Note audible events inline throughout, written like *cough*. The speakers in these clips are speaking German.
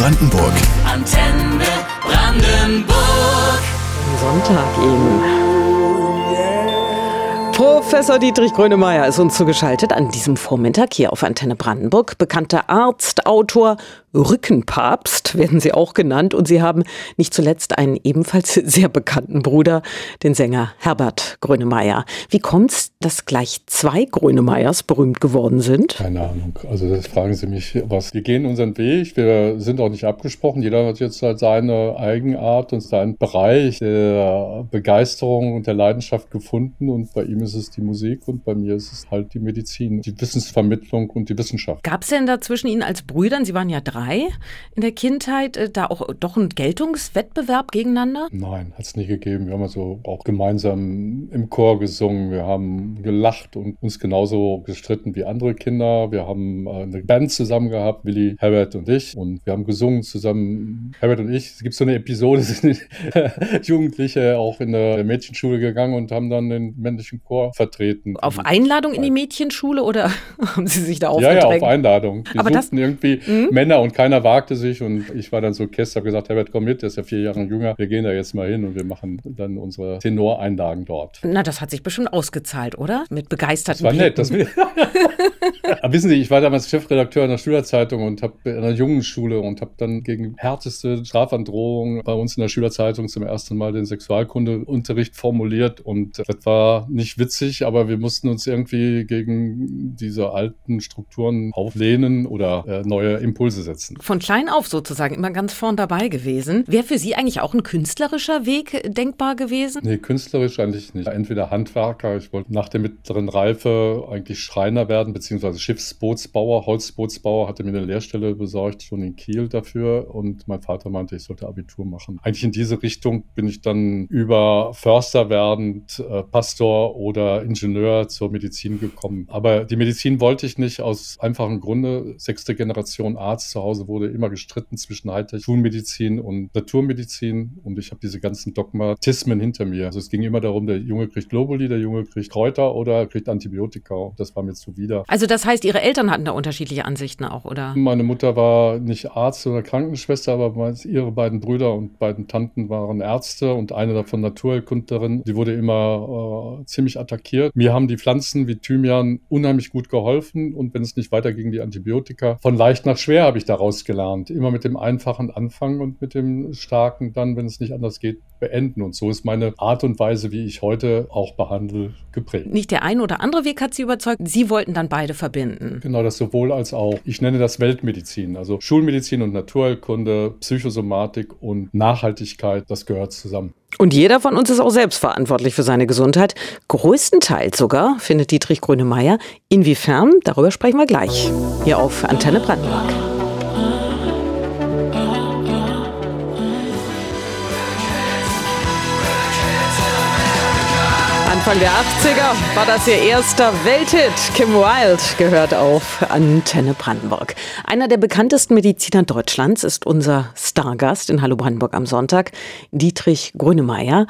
Brandenburg. Antenne Brandenburg. Sonntag eben. Professor Dietrich Grönemeyer ist uns zugeschaltet an diesem Vormittag hier auf Antenne Brandenburg. Bekannter Arzt, Autor, Rückenpapst werden Sie auch genannt. Und Sie haben nicht zuletzt einen ebenfalls *laughs* sehr bekannten Bruder, den Sänger Herbert Grönemeyer. Wie kommt es, dass gleich zwei Grönemeyers berühmt geworden sind? Keine Ahnung. Also das fragen Sie mich was. Wir gehen unseren Weg. Wir sind auch nicht abgesprochen. Jeder hat jetzt halt seine Eigenart und seinen Bereich der Begeisterung und der Leidenschaft gefunden. Und bei ihm ist es die Musik und bei mir ist es halt die Medizin, die Wissensvermittlung und die Wissenschaft. Gab es denn da zwischen Ihnen als Brüdern, Sie waren ja drei, in der Kindheit äh, da auch doch ein Geltungswettbewerb gegeneinander? Nein, hat es nie gegeben. Wir haben also auch gemeinsam im Chor gesungen. Wir haben gelacht und uns genauso gestritten wie andere Kinder. Wir haben äh, eine Band zusammen gehabt, Willi, Herbert und ich. Und wir haben gesungen zusammen, Herbert und ich. Es gibt so eine Episode, *laughs* sind Jugendliche auch in der Mädchenschule gegangen und haben dann den männlichen Chor vertreten. Auf Einladung in die Mädchenschule oder *laughs* haben Sie sich da aufgedrängt? Ja, ja, auf Einladung. Die Aber suchten das, irgendwie mh? Männer und keiner wagte sich und ich war dann so Kest, habe gesagt, Herbert, komm mit, der ist ja vier Jahre jünger, wir gehen da jetzt mal hin und wir machen dann unsere Tenoreinlagen dort. Na, das hat sich bestimmt ausgezahlt, oder? Mit begeisterten Das war nett. Das *laughs* Aber wissen Sie, ich war damals Chefredakteur einer Schülerzeitung und habe in einer jungen Schule und habe dann gegen härteste Strafandrohungen bei uns in der Schülerzeitung zum ersten Mal den Sexualkundeunterricht formuliert und das war nicht witzig, aber wir mussten uns irgendwie gegen diese alten Strukturen auflehnen oder äh, neue Impulse setzen setzen. Von klein auf sozusagen immer ganz vorn dabei gewesen. Wäre für Sie eigentlich auch ein künstlerischer Weg denkbar gewesen? Nee, künstlerisch eigentlich nicht. Entweder Handwerker, ich wollte nach der mittleren Reife eigentlich Schreiner werden, beziehungsweise Schiffsbootsbauer, Holzbootsbauer, hatte mir eine Lehrstelle besorgt, schon in Kiel dafür und mein Vater meinte, ich sollte Abitur machen. Eigentlich in diese Richtung bin ich dann über Förster werdend, äh, Pastor oder Ingenieur zur Medizin gekommen. Aber die Medizin wollte ich nicht aus einfachem Grunde. Sechste Generation Arzt zu Hause wurde immer gestritten zwischen Hightech, Schulmedizin und Naturmedizin und ich habe diese ganzen Dogmatismen hinter mir. Also es ging immer darum, der Junge kriegt Globuli, der Junge kriegt Kräuter oder kriegt Antibiotika. Das war mir zuwider. Also das heißt, Ihre Eltern hatten da unterschiedliche Ansichten auch, oder? Meine Mutter war nicht Arzt oder Krankenschwester, aber ihre beiden Brüder und beiden Tanten waren Ärzte und eine davon Naturheilkundlerin. Die wurde immer äh, ziemlich attackiert. Mir haben die Pflanzen wie Thymian unheimlich gut geholfen und wenn es nicht weiter ging, die Antibiotika. Von leicht nach schwer habe ich da daraus gelernt. Immer mit dem einfachen Anfang und mit dem starken dann, wenn es nicht anders geht, beenden. Und so ist meine Art und Weise, wie ich heute auch behandle, geprägt. Nicht der eine oder andere Weg hat Sie überzeugt. Sie wollten dann beide verbinden. Genau, das sowohl als auch. Ich nenne das Weltmedizin. Also Schulmedizin und Naturheilkunde, Psychosomatik und Nachhaltigkeit, das gehört zusammen. Und jeder von uns ist auch selbst verantwortlich für seine Gesundheit. Größtenteils sogar, findet Dietrich Grönemeyer. Inwiefern? Darüber sprechen wir gleich. Hier auf Antenne Brandenburg. Anfang der 80er war das ihr erster Welthit. Kim Wilde gehört auf Antenne Brandenburg. Einer der bekanntesten Mediziner Deutschlands ist unser Stargast in Hallo Brandenburg am Sonntag, Dietrich Grönemeyer.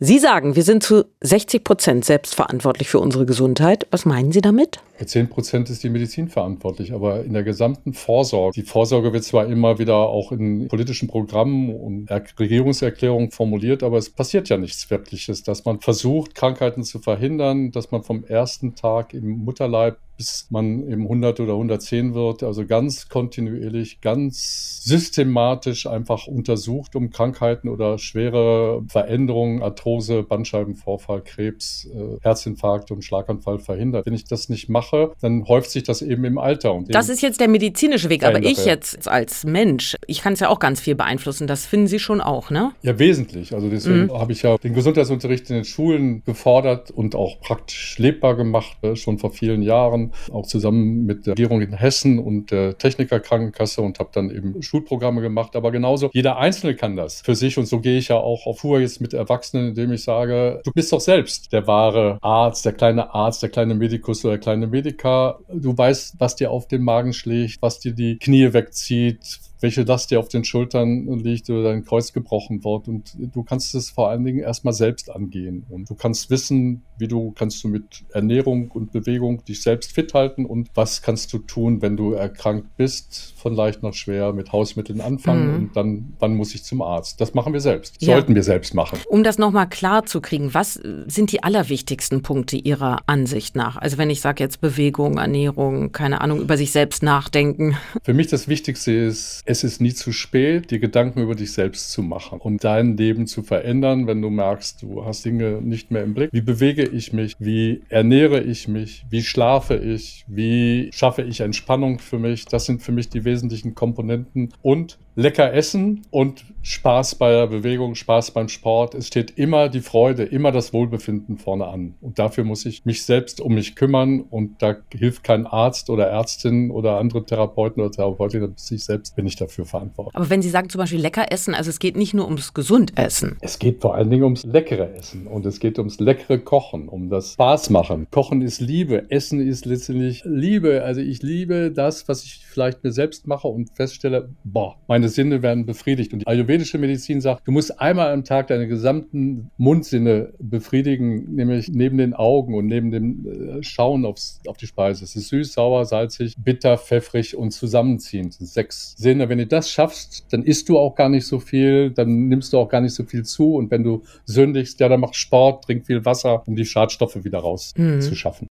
Sie sagen, wir sind zu 60 Prozent selbstverantwortlich für unsere Gesundheit. Was meinen Sie damit? 10 Prozent ist die Medizin verantwortlich, aber in der gesamten Vorsorge. Die Vorsorge wird zwar immer wieder auch in politischen Programmen und Regierungserklärungen formuliert, aber es passiert ja nichts Wirkliches, dass man versucht, Krankheiten zu verhindern, dass man vom ersten Tag im Mutterleib bis man eben 100 oder 110 wird. Also ganz kontinuierlich, ganz systematisch einfach untersucht, um Krankheiten oder schwere Veränderungen, Arthrose, Bandscheibenvorfall, Krebs, äh, Herzinfarkt und Schlaganfall verhindert. Wenn ich das nicht mache, dann häuft sich das eben im Alter. Und das ist jetzt der medizinische Weg, aber ich jetzt als Mensch, ich kann es ja auch ganz viel beeinflussen. Das finden Sie schon auch, ne? Ja, wesentlich. Also deswegen mhm. habe ich ja den Gesundheitsunterricht in den Schulen gefordert und auch praktisch lebbar gemacht, äh, schon vor vielen Jahren auch zusammen mit der Regierung in Hessen und der Technikerkrankenkasse und habe dann eben Schulprogramme gemacht. Aber genauso, jeder Einzelne kann das für sich und so gehe ich ja auch auf Tour jetzt mit Erwachsenen, indem ich sage, du bist doch selbst der wahre Arzt, der kleine Arzt, der kleine Medikus oder der kleine Mediker. Du weißt, was dir auf den Magen schlägt, was dir die Knie wegzieht, welche Last dir auf den Schultern liegt oder dein Kreuz gebrochen wird. Und du kannst es vor allen Dingen erstmal selbst angehen. Und du kannst wissen, wie du kannst du mit Ernährung und Bewegung dich selbst fit halten und was kannst du tun, wenn du erkrankt bist, von leicht nach schwer, mit Hausmitteln anfangen mhm. und dann, wann muss ich zum Arzt. Das machen wir selbst. Ja. Sollten wir selbst machen. Um das nochmal klar zu kriegen, was sind die allerwichtigsten Punkte Ihrer Ansicht nach? Also wenn ich sage jetzt Bewegung, Ernährung, keine Ahnung, über sich selbst nachdenken. Für mich das Wichtigste ist, es ist nie zu spät, dir Gedanken über dich selbst zu machen und dein Leben zu verändern, wenn du merkst, du hast Dinge nicht mehr im Blick. Wie bewege ich mich? Wie ernähre ich mich? Wie schlafe ich? Wie schaffe ich Entspannung für mich? Das sind für mich die wesentlichen Komponenten. Und lecker essen und Spaß bei der Bewegung, Spaß beim Sport. Es steht immer die Freude, immer das Wohlbefinden vorne an. Und dafür muss ich mich selbst um mich kümmern und da hilft kein Arzt oder Ärztin oder andere Therapeuten oder Therapeutinnen, ich selbst bin ich dafür verantwortlich. Aber wenn Sie sagen zum Beispiel lecker essen, also es geht nicht nur ums Gesundessen. Es geht vor allen Dingen ums leckere Essen und es geht ums leckere Kochen, um das Spaß machen. Kochen ist Liebe, Essen ist letztendlich Liebe. Also ich liebe das, was ich vielleicht mir selbst mache und feststelle, boah, meine Sinne werden befriedigt. Und die ayurvedische Medizin sagt, du musst einmal am Tag deine gesamten Mundsinne befriedigen, nämlich neben den Augen und neben dem äh, Schauen aufs, auf die Speise. Es ist süß, sauer, salzig, bitter, pfeffrig und zusammenziehend. Sechs Sinne. Wenn du das schaffst, dann isst du auch gar nicht so viel, dann nimmst du auch gar nicht so viel zu. Und wenn du sündigst, ja, dann mach Sport, trink viel Wasser, um die Schadstoffe wieder rauszuschaffen. Mhm.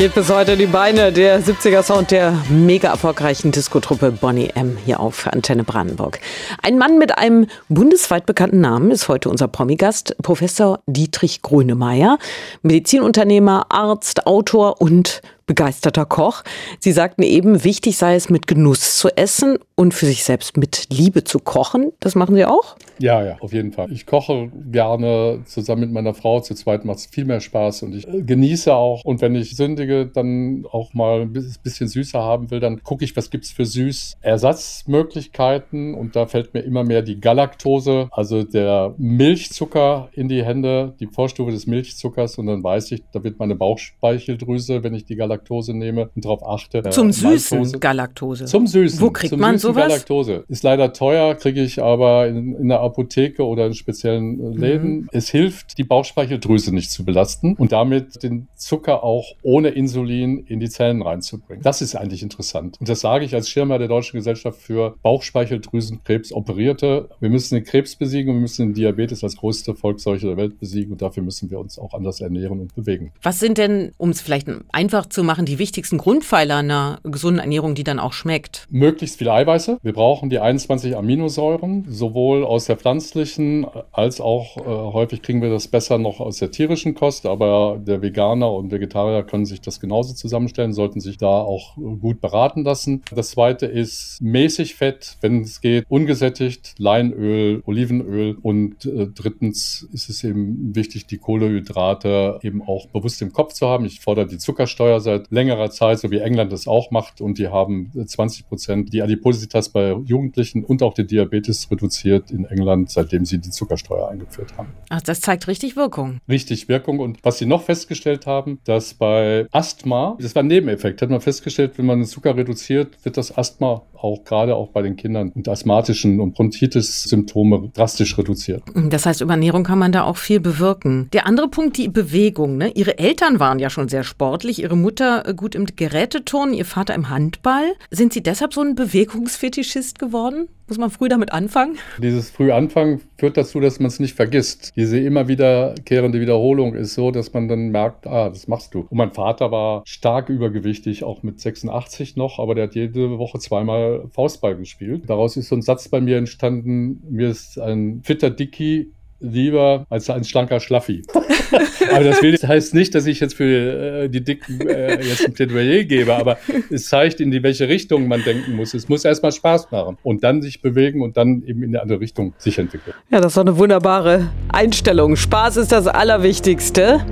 Geht bis heute die Beine der 70er-Sound der mega erfolgreichen Diskotruppe Bonnie M. hier auf Antenne Brandenburg. Ein Mann mit einem bundesweit bekannten Namen ist heute unser Promigast, Professor Dietrich Grönemeyer, Medizinunternehmer, Arzt, Autor und begeisterter Koch. Sie sagten eben, wichtig sei es, mit Genuss zu essen und für sich selbst mit Liebe zu kochen. Das machen Sie auch? Ja, ja, auf jeden Fall. Ich koche gerne zusammen mit meiner Frau. Zu zweit macht es viel mehr Spaß und ich äh, genieße auch. Und wenn ich sündige, dann auch mal ein bisschen süßer haben will, dann gucke ich, was gibt es für Süßersatzmöglichkeiten. Und da fällt mir immer mehr die Galaktose, also der Milchzucker in die Hände, die Vorstufe des Milchzuckers. Und dann weiß ich, da wird meine Bauchspeicheldrüse, wenn ich die Galaktose Galaktose nehme und darauf achte. Zum äh, süßen Maltose. Galaktose. Zum süßen. Wo kriegt man sowas? Galaktose. Ist leider teuer, kriege ich aber in, in, der Apotheke oder in speziellen äh, Läden. Mhm. Es hilft, die Bauchspeicheldrüse nicht zu belasten und damit den Zucker auch ohne Insulin in die Zellen reinzubringen. Das ist eigentlich interessant. Und das sage ich als Schirmer der Deutschen Gesellschaft für Bauchspeicheldrüsenkrebs Operierte. Wir müssen den Krebs besiegen und wir müssen den Diabetes als größte Volksseuche der Welt besiegen und dafür müssen wir uns auch anders ernähren und bewegen. Was sind denn, um es vielleicht einfach zu machen, die wichtigsten Grundpfeiler einer gesunden Ernährung, die dann auch schmeckt? Möglichst viele Eiweiße. Wir brauchen die 21 Aminosäuren, sowohl aus der pflanzlichen als auch äh, häufig kriegen wir das besser noch aus der tierischen Kost, aber der Veganer und Vegetarier können sich das genauso zusammenstellen, sollten sich da auch gut beraten lassen. Das zweite ist mäßig Fett, wenn es geht, ungesättigt, Leinöl, Olivenöl und äh, drittens ist es eben wichtig, die Kohlehydrate eben auch bewusst im Kopf zu haben. Ich fordere die Zuckersteuer seit längerer Zeit, so wie England es auch macht. Und die haben 20 Prozent die Adipositas bei Jugendlichen und auch den Diabetes reduziert in England, seitdem sie die Zuckersteuer eingeführt haben. Ach, das zeigt richtig Wirkung. Richtig Wirkung. Und was sie noch festgestellt haben, dass bei Asthma, das war ein Nebeneffekt, hat man festgestellt, wenn man den Zucker reduziert, wird das Asthma auch gerade auch bei den Kindern und asthmatischen und Bronchitis-Symptome drastisch reduziert. Das heißt, über Ernährung kann man da auch viel bewirken. Der andere Punkt, die Bewegung. Ne? Ihre Eltern waren ja schon sehr sportlich, Ihre Mutter äh, gut im Geräteturnen, Ihr Vater im Handball. Sind Sie deshalb so ein Bewegungsfetischist geworden? Muss man früh damit anfangen? Dieses früh anfangen führt dazu, dass man es nicht vergisst. Diese immer wiederkehrende Wiederholung ist so, dass man dann merkt, ah, das machst du. Und mein Vater war stark übergewichtig, auch mit 86 noch, aber der hat jede Woche zweimal Faustball gespielt. Daraus ist so ein Satz bei mir entstanden, mir ist ein fitter Dicky lieber als ein schlanker Schlaffi. *laughs* aber das, will, heißt nicht, dass ich jetzt für äh, die Dicken äh, jetzt ein Plädoyer gebe, aber es zeigt, in die welche Richtung man denken muss. Es muss erstmal Spaß machen und dann sich bewegen und dann eben in eine andere Richtung sich entwickeln. Ja, das ist doch eine wunderbare Einstellung. Spaß ist das Allerwichtigste.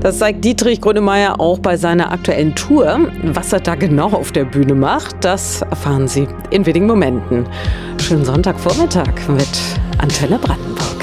Das zeigt Dietrich Grönemeyer auch bei seiner aktuellen Tour. Was er da genau auf der Bühne macht, das erfahren Sie in wenigen Momenten. Schönen Sonntagvormittag mit Antenne Brandenburg.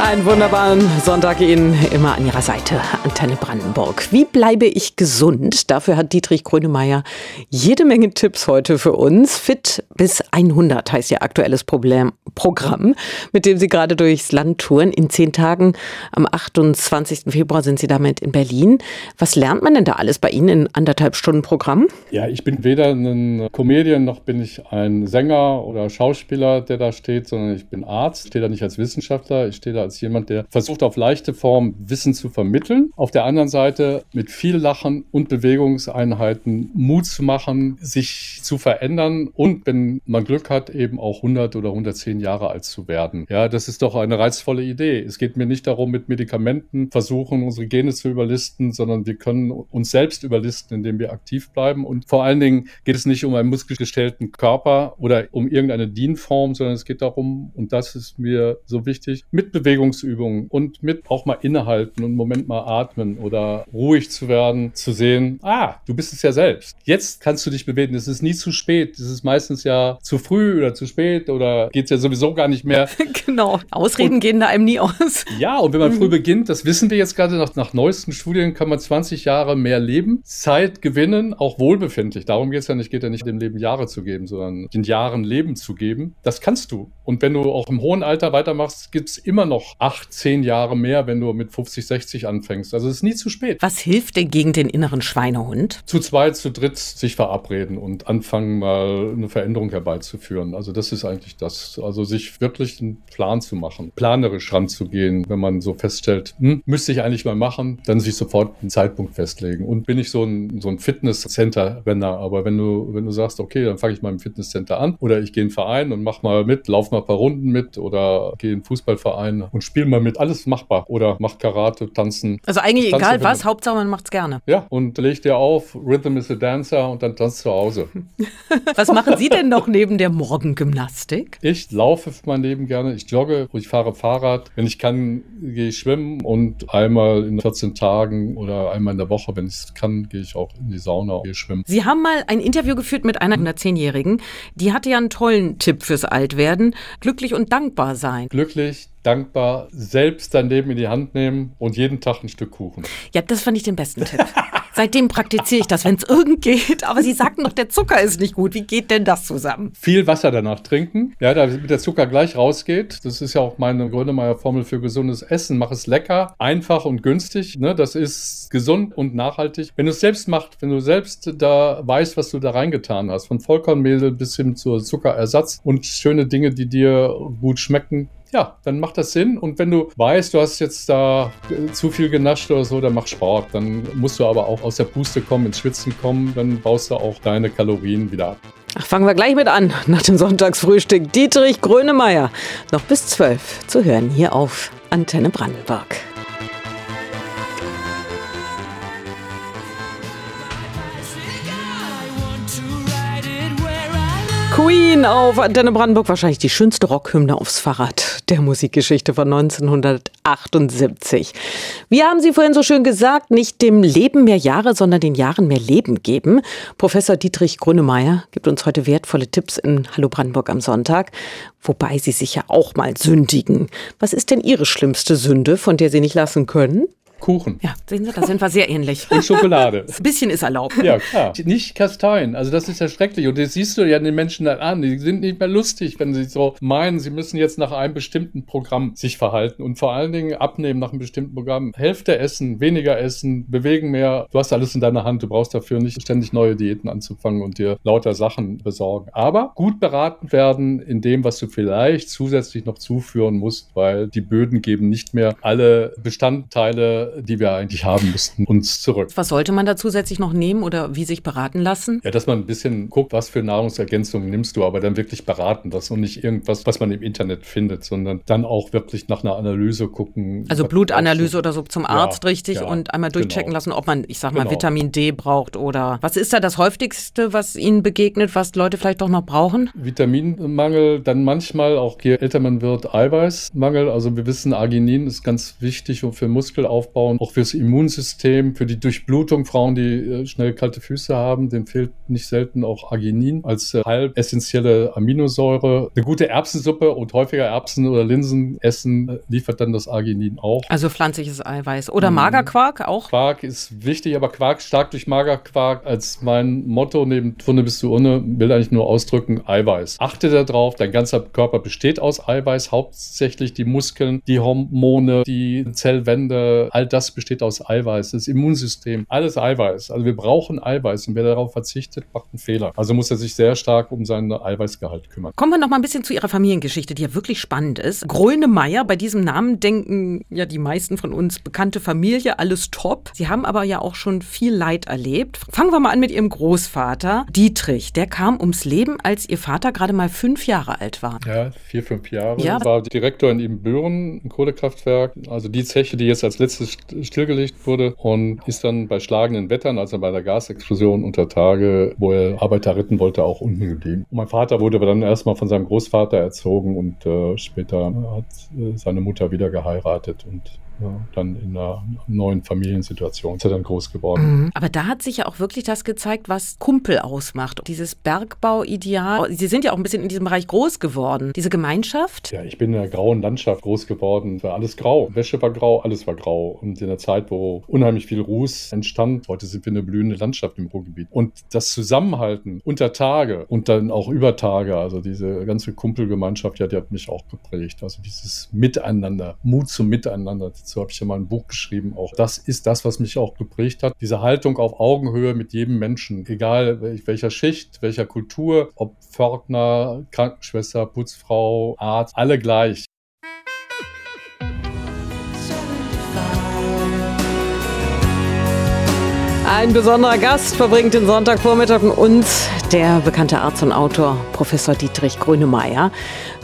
Einen wunderbaren Sonntag Ihnen immer an Ihrer Seite, Antenne Brandenburg. Wie bleibe ich gesund? Dafür hat Dietrich Grönemeyer jede Menge Tipps heute für uns. Fit bis 100 heißt Ihr aktuelles Problem, Programm, mit dem Sie gerade durchs Land touren. In zehn Tagen am 28. Februar sind Sie damit in Berlin. Was lernt man denn da alles bei Ihnen in anderthalb Stunden Programm? Ja, ich bin weder ein Comedian noch bin ich ein Sänger oder Schauspieler, der da steht, sondern ich bin Arzt. Ich stehe da nicht als Wissenschaftler, ich stehe da als jemand, der versucht auf leichte Form Wissen zu vermitteln. Auf der anderen Seite mit viel Lachen und Bewegungseinheiten Mut zu machen, sich zu verändern und wenn man Glück hat, eben auch 100 oder 110 Jahre alt zu werden. Ja, das ist doch eine reizvolle Idee. Es geht mir nicht darum, mit Medikamenten versuchen, unsere Gene zu überlisten, sondern wir können uns selbst überlisten, indem wir aktiv bleiben. Und vor allen Dingen geht es nicht um einen muskelgestellten Körper oder um irgendeine DIN-Form, sondern es geht darum, und das ist mir so wichtig, mit Bewegungsübungen und mit auch mal innehalten und einen Moment mal atmen oder ruhig zu werden, zu sehen, ah, du bist es ja selbst. Jetzt kannst du dich bewegen. Es ist nie zu spät. Es ist meistens ja zu früh oder zu spät oder geht es ja sowieso gar nicht mehr. *laughs* genau. Ausreden und, gehen da einem nie aus. Ja, und wenn man mhm. früh beginnt, das wissen wir jetzt gerade nach, nach neuesten Studien, kann man 20 Jahre mehr leben, Zeit gewinnen, auch wohlbefindlich. Darum geht es ja nicht, geht ja nicht dem Leben Jahre zu geben, sondern den Jahren Leben zu geben. Das kannst du. Und wenn du auch im hohen Alter weitermachst, gibt es immer noch acht, zehn Jahre mehr, wenn du mit 50, 60 anfängst. Also es ist nie zu spät. Was hilft denn gegen den inneren Schweinehund? Zu zweit, zu dritt sich verabreden und anfangen, mal eine Veränderung herbeizuführen. Also das ist eigentlich das. Also sich wirklich einen Plan zu machen, planerisch ranzugehen, wenn man so feststellt, hm, müsste ich eigentlich mal machen, dann sich sofort einen Zeitpunkt festlegen. Und bin ich so ein, so ein Fitnesscenter-Renner, aber wenn du, wenn du sagst, okay, dann fange ich mal im Fitnesscenter an oder ich gehe in einen Verein und mach mal mit, lauf mal ein paar Runden mit oder gehe in einen Fußballverein und spiele mal mit, alles machbar. Oder mach Karate, tanzen. Also eigentlich tanze egal was, Hauptsache man macht's gerne. Ja, und leg dir auf, Rhythm is a Dancer und dann tanzt zu Hause. *laughs* was machen Sie denn noch neben der Morgengymnastik? Ich laufe für mein Leben gerne, ich jogge, ich fahre Fahrrad. Wenn ich kann, gehe ich schwimmen und einmal in 14 Tagen oder einmal in der Woche, wenn ich es kann, gehe ich auch in die Sauna und gehe schwimmen. Sie haben mal ein Interview geführt mit einer 110-Jährigen. Die hatte ja einen tollen Tipp fürs Altwerden. Glücklich und dankbar sein. Glücklich, dankbar, selbst dein Leben in die Hand nehmen und jeden Tag ein Stück Kuchen. Ja, das fand ich den besten Tipp. Seitdem praktiziere ich das, wenn es irgend geht. Aber Sie sagten doch, der Zucker ist nicht gut. Wie geht denn das zusammen? Viel Wasser danach trinken. Ja, damit der Zucker gleich rausgeht. Das ist ja auch meine Grönemeyer-Formel für gesundes Essen. Mach es lecker, einfach und günstig. Ne? Das ist gesund und nachhaltig. Wenn du es selbst machst, wenn du selbst da weißt, was du da reingetan hast, von Vollkornmehl bis hin zu Zuckerersatz und schöne Dinge, die dir gut schmecken, ja, dann macht das Sinn. Und wenn du weißt, du hast jetzt da zu viel genascht oder so, dann mach Sport. Dann musst du aber auch aus der Puste kommen, ins Schwitzen kommen. Dann baust du auch deine Kalorien wieder ab. Ach, fangen wir gleich mit an. Nach dem Sonntagsfrühstück Dietrich Grönemeyer. Noch bis zwölf zu hören hier auf Antenne Brandenburg. Queen auf Antenne Brandenburg, wahrscheinlich die schönste Rockhymne aufs Fahrrad der Musikgeschichte von 1978. Wir haben Sie vorhin so schön gesagt, nicht dem Leben mehr Jahre, sondern den Jahren mehr Leben geben. Professor Dietrich Grünemeyer gibt uns heute wertvolle Tipps in Hallo Brandenburg am Sonntag, wobei Sie sich ja auch mal sündigen. Was ist denn Ihre schlimmste Sünde, von der Sie nicht lassen können? Kuchen. Ja, sehen Sie, da sind wir sehr ähnlich. Und Schokolade. Ein bisschen ist erlaubt. Ja, klar. Nicht Kasteien. Also das ist ja schrecklich. Und das siehst du ja den Menschen dann an. Die sind nicht mehr lustig, wenn sie so meinen, sie müssen jetzt nach einem bestimmten Programm sich verhalten. Und vor allen Dingen abnehmen nach einem bestimmten Programm. Hälfte essen, weniger essen, bewegen mehr. Du hast alles in deiner Hand. Du brauchst dafür nicht ständig neue Diäten anzufangen und dir lauter Sachen besorgen. Aber gut beraten werden in dem, was du vielleicht zusätzlich noch zuführen musst, weil die Böden geben nicht mehr alle Bestandteile die wir eigentlich haben müssten, uns zurück. Was sollte man da zusätzlich noch nehmen oder wie sich beraten lassen? Ja, dass man ein bisschen guckt, was für Nahrungsergänzungen nimmst du, aber dann wirklich beraten das und nicht irgendwas, was man im Internet findet, sondern dann auch wirklich nach einer Analyse gucken. Also Blutanalyse oder so zum Arzt, ja, richtig? Ja, und einmal durchchecken genau. lassen, ob man, ich sag mal, genau. Vitamin D braucht oder was ist da das häufigste, was Ihnen begegnet, was Leute vielleicht doch noch brauchen? Vitaminmangel, dann manchmal auch je älter man wird, Eiweißmangel. Also wir wissen, Arginin ist ganz wichtig für Muskelaufbau aufbauen, auch fürs Immunsystem, für die Durchblutung. Frauen, die äh, schnell kalte Füße haben, dem fehlt nicht selten auch Arginin als äh, halb essentielle Aminosäure. Eine gute Erbsensuppe und häufiger Erbsen oder Linsen essen äh, liefert dann das Arginin auch. Also pflanzliches Eiweiß. Oder mhm. Magerquark auch? Quark ist wichtig, aber Quark stark durch Magerquark als mein Motto neben Funde bis zu Urne will eigentlich nur ausdrücken Eiweiß. Achte darauf, dein ganzer Körper besteht aus Eiweiß, hauptsächlich die Muskeln, die Hormone, die Zellwände, all das besteht aus Eiweiß. Das Immunsystem, alles Eiweiß. Also wir brauchen Eiweiß und wer darauf verzichtet, macht einen Fehler. Also muss er sich sehr stark um seinen Eiweißgehalt kümmern. Kommen wir noch mal ein bisschen zu Ihrer Familiengeschichte, die ja wirklich spannend ist. Grönemeyer, bei diesem Namen denken ja die meisten von uns bekannte Familie, alles top. Sie haben aber ja auch schon viel Leid erlebt. Fangen wir mal an mit Ihrem Großvater, Dietrich. Der kam ums Leben, als Ihr Vater gerade mal fünf Jahre alt war. Ja, vier, fünf Jahre. Ja. War Direktor in Ibbenbüren, ein Kohlekraftwerk. Also die Zeche, die jetzt als letztes stillgelegt wurde und ist dann bei schlagenden Wettern, also bei der Gasexplosion unter Tage, wo er Arbeiter retten wollte, auch unten geblieben. Und mein Vater wurde aber dann erstmal von seinem Großvater erzogen und äh, später hat äh, seine Mutter wieder geheiratet und ja, dann in einer neuen Familiensituation ist er dann groß geworden. Mhm. Aber da hat sich ja auch wirklich das gezeigt, was Kumpel ausmacht. Dieses Bergbauideal. Sie sind ja auch ein bisschen in diesem Bereich groß geworden. Diese Gemeinschaft. Ja, ich bin in einer grauen Landschaft groß geworden. War alles grau. Wäsche war grau, alles war grau. Und in der Zeit, wo unheimlich viel Ruß entstand, heute sind wir eine blühende Landschaft im Ruhrgebiet. Und das Zusammenhalten unter Tage und dann auch über Tage, also diese ganze Kumpelgemeinschaft, ja, die hat mich auch geprägt. Also dieses Miteinander, Mut zum Miteinander, dazu habe ich ja mal ein Buch geschrieben. Auch das ist das, was mich auch geprägt hat. Diese Haltung auf Augenhöhe mit jedem Menschen, egal welcher Schicht, welcher Kultur, ob Pförtner, Krankenschwester, Putzfrau, Arzt, alle gleich. Ein besonderer Gast verbringt den Sonntagvormittag mit uns, der bekannte Arzt und Autor Professor Dietrich Grönemeyer.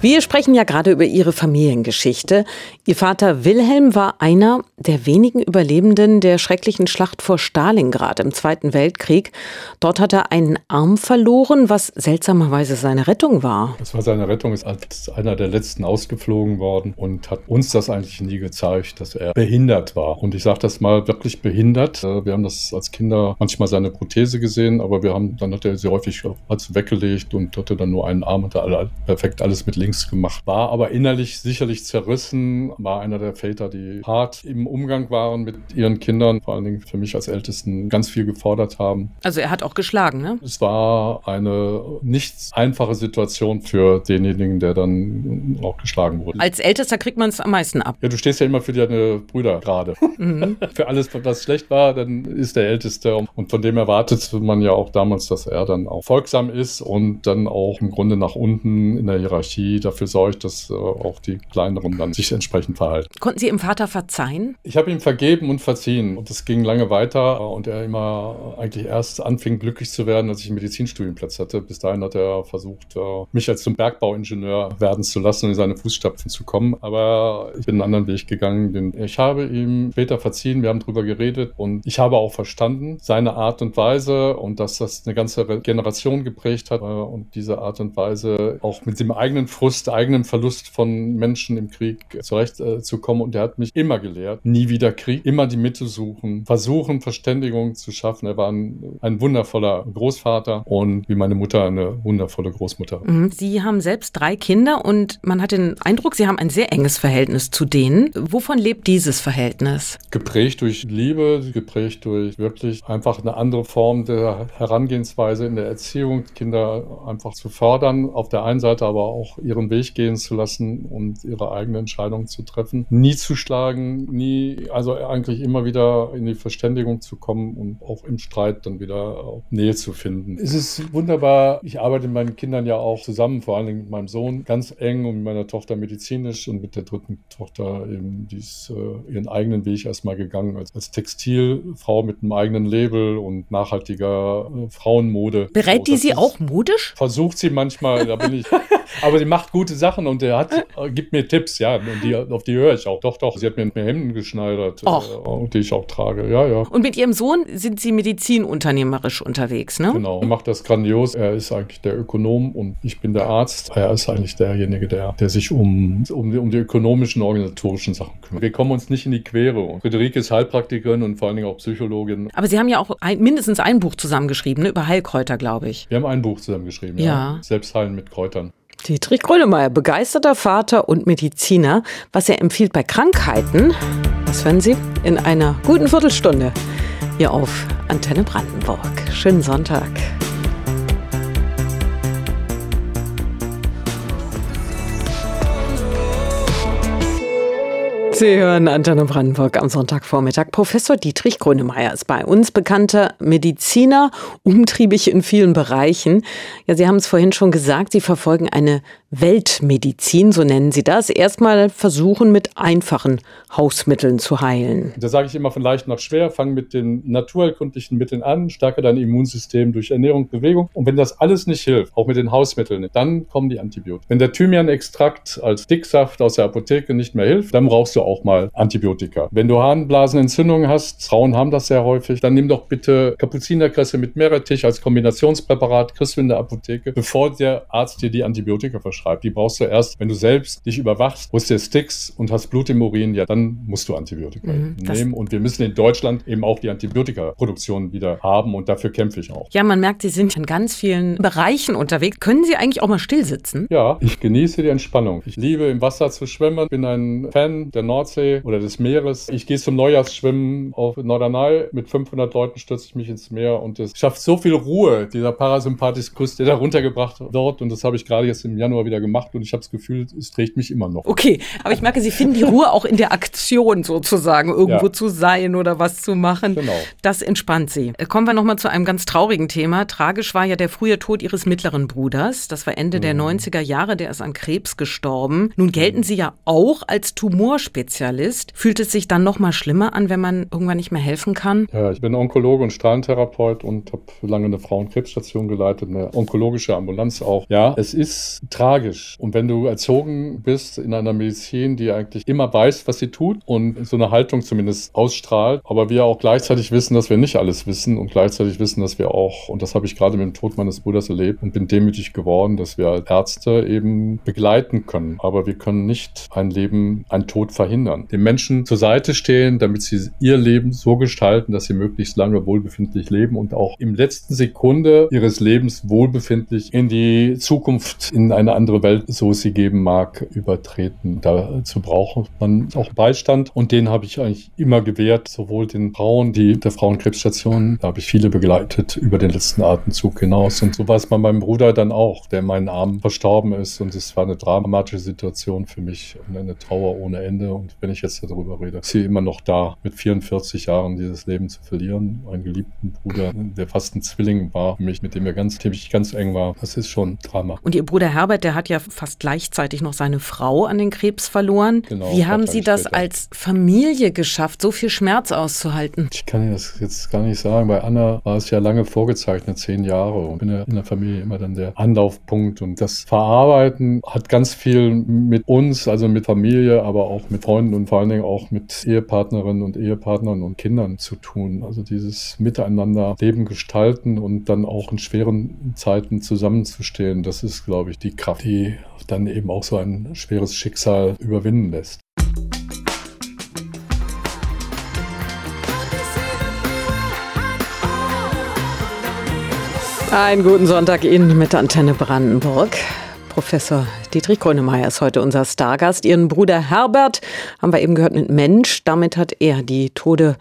Wir sprechen ja gerade über Ihre Familiengeschichte. Ihr Vater Wilhelm war einer der wenigen Überlebenden der schrecklichen Schlacht vor Stalingrad im Zweiten Weltkrieg. Dort hat er einen Arm verloren, was seltsamerweise seine Rettung war. Das war seine Rettung, ist als einer der letzten ausgeflogen worden und hat uns das eigentlich nie gezeigt, dass er behindert war. Und ich sage das mal wirklich behindert. Äh, wir haben das als Kinder manchmal seine Prothese gesehen, aber wir haben, dann hat er sie häufig weggelegt und hatte dann nur einen Arm und alle, perfekt alles mit links links gemacht. War aber innerlich sicherlich zerrissen, war einer der Väter, die hart im Umgang waren mit ihren Kindern, vor allen Dingen für mich als Ältesten ganz viel gefordert haben. Also er hat auch geschlagen, ne? Es war eine nicht einfache Situation für denjenigen, der dann auch geschlagen wurde. Als Ältester kriegt man es am meisten ab. Ja, du stehst ja immer für deine Brüder gerade. *laughs* Mhm. *laughs* für alles, was schlecht war, dann ist der Älteste. Und von dem erwartet man ja auch damals, dass er dann auch folgsam ist und dann auch im Grunde nach unten in der Hierarchie dafür sorgt, dass äh, auch die Kleineren dann sich entsprechend verhalten. Konnten Sie Ihrem Vater verzeihen? Ich habe ihm vergeben und verziehen. Und es ging lange weiter und er immer eigentlich erst anfing, glücklich zu werden, als ich einen Medizinstudienplatz hatte. Bis dahin hat er versucht, äh, mich als zum Bergbauingenieur werden zu lassen und in seine Fußstapfen zu kommen. Aber ich bin einen anderen Weg gegangen. Ich habe ihm später verziehen, wir haben darüber geredet und ich habe auch verstanden, seine Art und Weise und dass das eine ganze Generation geprägt hat äh, und diese Art und Weise auch mit dem eigenen Frust Verlust, eigenem Verlust von Menschen im Krieg zurechtzukommen. Äh, und er hat mich immer gelehrt, nie wieder Krieg, immer die Mitte suchen, versuchen, Verständigung zu schaffen. Er war ein, ein wundervoller Großvater und wie meine Mutter eine wundervolle Großmutter. Mhm. Sie haben selbst drei Kinder und man hat den Eindruck, Sie haben ein sehr enges Verhältnis zu denen. Wovon lebt dieses Verhältnis? Geprägt durch Liebe, geprägt durch wirklich einfach eine andere Form der Herangehensweise in der Erziehung, Kinder einfach zu fördern, auf der einen Seite aber auch ihren ihren Weg gehen zu lassen und ihre eigene Entscheidung zu treffen. Nie zu schlagen, nie, also eigentlich immer wieder in die Verständigung zu kommen und auch im Streit dann wieder Nähe zu finden. Es ist wunderbar. Ich arbeite mit meinen Kindern ja auch zusammen, vor allen Dingen mit meinem Sohn ganz eng und mit meiner Tochter medizinisch und mit der dritten Tochter eben, die ist äh, ihren eigenen Weg erstmal gegangen als, als Textilfrau mit einem eigenen Label und nachhaltiger äh, Frauenmode. Berät die sie auch modisch? Versucht sie manchmal, da bin ich. *laughs* Aber sie macht macht gute Sachen und der hat, äh, gibt mir Tipps, ja, und die, auf die höre ich auch. Doch, doch, sie hat mir, mir Hemden geschneidert, äh, die ich auch trage, ja, ja. Und mit Ihrem Sohn sind Sie medizinunternehmerisch unterwegs, ne? Genau, er macht das grandios. Er ist eigentlich der Ökonom und ich bin der Arzt. Er ist eigentlich derjenige, der, der sich um, um, die, um die ökonomischen, organisatorischen Sachen kümmert. Wir kommen uns nicht in die Quere. Friederike ist Heilpraktikerin und vor allen Dingen auch Psychologin. Aber Sie haben ja auch ein, mindestens ein Buch zusammengeschrieben, ne? über Heilkräuter, glaube ich. Wir haben ein Buch zusammengeschrieben, ja. Ja. Selbstheilen mit Kräutern. Dietrich Grönemeyer, begeisterter Vater und Mediziner. Was er empfiehlt bei Krankheiten, das hören Sie in einer guten Viertelstunde hier auf Antenne Brandenburg. Schönen Sonntag. Sie hören Antenne Brandenburg am Sonntagvormittag. Professor Dietrich Grönemeyer ist bei uns, bekannter Mediziner, umtriebig in vielen Bereichen. Ja, Sie haben es vorhin schon gesagt, Sie verfolgen eine Weltmedizin, so nennen Sie das. Erstmal versuchen, mit einfachen Hausmitteln zu heilen. Da sage ich immer von leicht nach schwer, fang mit den naturheilkundlichen Mitteln an, stärke dein Immunsystem durch Ernährung, Bewegung. Und wenn das alles nicht hilft, auch mit den Hausmitteln, dann kommen die Antibiotika. Wenn der Thymian-Extrakt als Dicksaft aus der Apotheke nicht mehr hilft, dann brauchst du auch mal Antibiotika. Wenn du Harnblasenentzündungen hast, Frauen haben das sehr häufig, dann nimm doch bitte Kapuzinerkresse mit Meerrettich als Kombinationspräparat, kriegst du in der Apotheke, bevor der Arzt dir die Antibiotika verschreibt. Die brauchst du erst, wenn du selbst dich überwachst, holst dir Sticks und hast Blut im Urin, ja, dann musst du Antibiotika Mhm, nehmen. Und wir müssen in Deutschland eben auch die Antibiotikaproduktion wieder haben und dafür kämpfe ich auch. Ja, man merkt, Sie sind in ganz vielen Bereichen unterwegs. Können Sie eigentlich auch mal still sitzen? Ja, ich genieße die Entspannung. Ich liebe im Wasser zu schwimmen, bin ein Fan der Nordsee oder des Meeres. Ich gehe zum Neujahrsschwimmen auf Norderney. Mit 500 Leuten stürze ich mich ins Meer und es schafft so viel Ruhe, dieser Parasympathikus, der da runtergebracht wird dort. Und das habe ich gerade jetzt im Januar wieder gemacht und ich habe das Gefühl, es trägt mich immer noch. Okay, aber ich merke, Sie finden die Ruhe auch in der Aktion sozusagen, irgendwo Ja. zu sein oder was zu machen. Genau. Das entspannt Sie. Äh, Kommen wir nochmal zu einem ganz traurigen Thema. Tragisch war ja der frühe Tod Ihres mittleren Bruders. Das war Ende Mhm. der 90er Jahre, der ist an Krebs gestorben. Nun gelten Sie ja auch als Tumorspezialist. Fühlt es sich dann nochmal schlimmer an, wenn man irgendwann nicht mehr helfen kann? Ja, ich bin Onkologe und Strahlentherapeut und habe lange eine Frauenkrebsstation geleitet, eine onkologische Ambulanz auch. Ja, es ist tragisch. Und wenn du erzogen bist in einer Medizin, die eigentlich immer weiß, was sie tut und so eine Haltung zumindest ausstrahlt, aber wir auch gleichzeitig wissen, dass wir nicht alles wissen und gleichzeitig wissen, dass wir auch, und das habe ich gerade mit dem Tod meines Bruders erlebt und bin demütig geworden, dass wir Ärzte eben begleiten können. Aber wir können nicht ein Leben, ein Tod verhindern. Den Menschen zur Seite stehen, damit sie ihr Leben so gestalten, dass sie möglichst lange wohlbefindlich leben und auch im letzten Sekunde ihres Lebens wohlbefindlich in die Zukunft, in eine andere Welt, so es sie geben mag, übertreten. Dazu braucht man auch Beistand und den habe ich eigentlich immer gewährt, sowohl den Frauen, die der Frauenkrebsstation, da habe ich viele begleitet über den letzten Atemzug hinaus und so war es bei meinem Bruder dann auch, der in meinen Armen verstorben ist und es war eine dramatische Situation für mich und eine Trauer ohne Ende und wenn ich jetzt darüber rede, ist sie immer noch da, mit 44 Jahren dieses Leben zu verlieren, einen geliebten Bruder, der fast ein Zwilling war mich, mit dem wir ganz, dem ich ganz eng war, das ist schon Drama. Und Ihr Bruder Herbert, der hat ja fast gleichzeitig noch seine Frau an den Krebs verloren. Genau, Wie haben Sie das später. als Familie geschafft, so viel Schmerz auszuhalten? Ich kann Ihnen das jetzt gar nicht sagen. Bei Anna war es ja lange vorgezeichnet, zehn Jahre. Und ich bin ja in der Familie immer dann der Anlaufpunkt. Und das Verarbeiten hat ganz viel mit uns, also mit Familie, aber auch mit Freunden und vor allen Dingen auch mit Ehepartnerinnen und Ehepartnern und Kindern zu tun. Also dieses Miteinander Leben gestalten und dann auch in schweren Zeiten zusammenzustehen, das ist, glaube ich, die Kraft, die dann eben auch so ein schweres Schicksal überwinden lässt. Einen guten Sonntag Ihnen mit Antenne Brandenburg. Professor Dietrich Grönemeyer ist heute unser Stargast. Ihren Bruder Herbert haben wir eben gehört mit Mensch. Damit hat er die Tode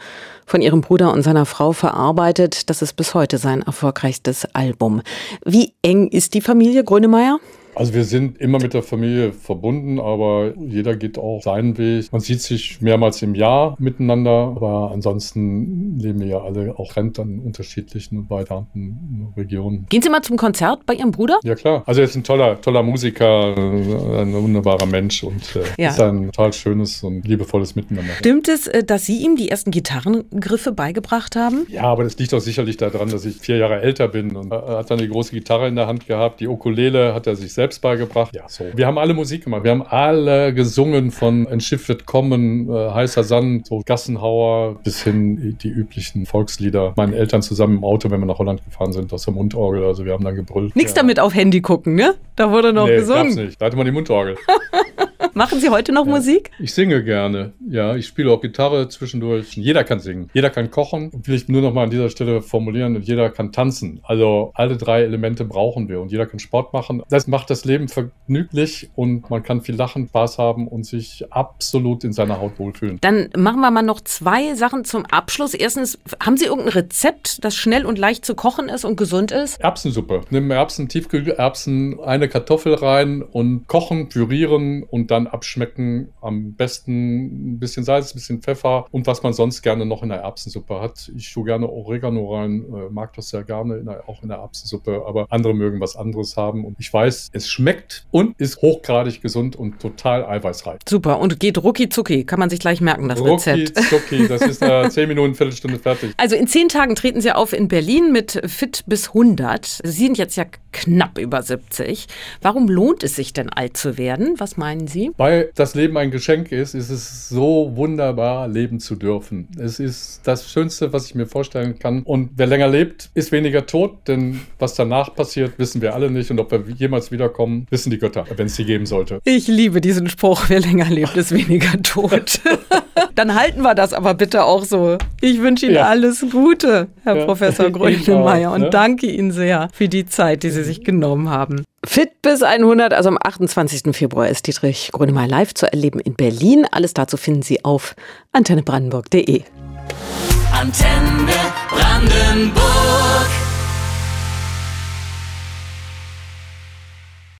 von ihrem Bruder und seiner Frau verarbeitet. Das ist bis heute sein erfolgreichstes Album. Wie eng ist die Familie Grönemeyer? Also wir sind immer mit der Familie verbunden, aber jeder geht auch seinen Weg. Man sieht sich mehrmals im Jahr miteinander, aber ansonsten leben wir ja alle auch trennt an unterschiedlichen weiteren Regionen. Gehen Sie mal zum Konzert bei Ihrem Bruder? Ja klar, also er ist ein toller, toller Musiker, äh, ein wunderbarer Mensch und äh, Ja. ist ein total schönes und liebevolles Miteinander. Stimmt es, äh, dass Sie ihm die ersten Gitarrengriffe beigebracht haben? Ja, aber das liegt auch sicherlich daran, dass ich vier Jahre älter bin und er hat dann die große Gitarre in der Hand gehabt. Die Ukulele hat er sich selbst selbst beigebracht. Ja, so. Wir haben alle Musik gemacht. Wir haben alle gesungen von Ein Schiff wird kommen, äh, Heißer Sand, so Gassenhauer bis hin die üblichen Volkslieder. Meinen Eltern zusammen im Auto, wenn wir nach Holland gefahren sind, aus der Mundorgel. Also wir haben dann gebrüllt. Nichts ja. damit auf Handy gucken, ne? Da wurde noch nee, gesungen. Gab's nicht. Da hatte man die Mundorgel. *laughs* Machen Sie heute noch Ja. Musik? Ich singe gerne. Ja, ich spiele auch Gitarre zwischendurch. Jeder kann singen. Jeder kann kochen. Und will ich nur noch mal an dieser Stelle formulieren. Und jeder kann tanzen. Also alle drei Elemente brauchen wir. Und jeder kann Sport machen. Das macht das Leben vergnüglich und man kann viel lachen, Spaß haben und sich absolut in seiner Haut wohlfühlen. Dann machen wir mal noch zwei Sachen zum Abschluss. Erstens, haben Sie irgendein Rezept, das schnell und leicht zu kochen ist und gesund ist? Erbsensuppe. Nimm Erbsen, Tiefkühlerbsen, eine Kartoffel rein und kochen, pürieren und dann abschmecken. Am besten ein bisschen Salz, ein bisschen Pfeffer und was man sonst gerne noch in der Erbsensuppe hat. Ich tue gerne Oregano rein, äh, mag das sehr gerne, in der, auch in der Erbsensuppe, aber andere mögen was anderes haben. Und ich weiß, es schmeckt und ist hochgradig gesund und total eiweißreich. Super. Und geht rucki zucki. Kann man sich gleich merken, das Rucki, Rezept. zucki, das ist äh, *laughs* 10 Minuten, Viertelstunde fertig. Also in zehn Tagen treten Sie auf in Berlin mit Fit bis 100. Sie sind jetzt ja knapp über 70. Warum lohnt es sich denn alt zu werden? Was meinen Sie? Weil das Leben ein Geschenk ist, ist es so wunderbar, leben zu dürfen. Es ist das Schönste, was ich mir vorstellen kann. Und wer länger lebt, ist weniger tot, denn was danach passiert, wissen wir alle nicht. Und ob wir jemals wiederkommen, wissen die Götter, wenn es sie geben sollte. Ich liebe diesen Spruch, wer länger lebt, ist weniger *laughs* tot. *laughs* Dann halten wir das aber bitte auch so. Ich wünsche Ihnen Ja. alles Gute, Herr Ja. Professor *laughs* Grönemeyer, und ne? danke Ihnen sehr für die Zeit, die Sie sich genommen haben. Fit bis 100, also am 28. Februar ist Dietrich Grönemeyer live zu erleben in Berlin. Alles dazu finden Sie auf antennebrandenburg.de. Antenne Brandenburg.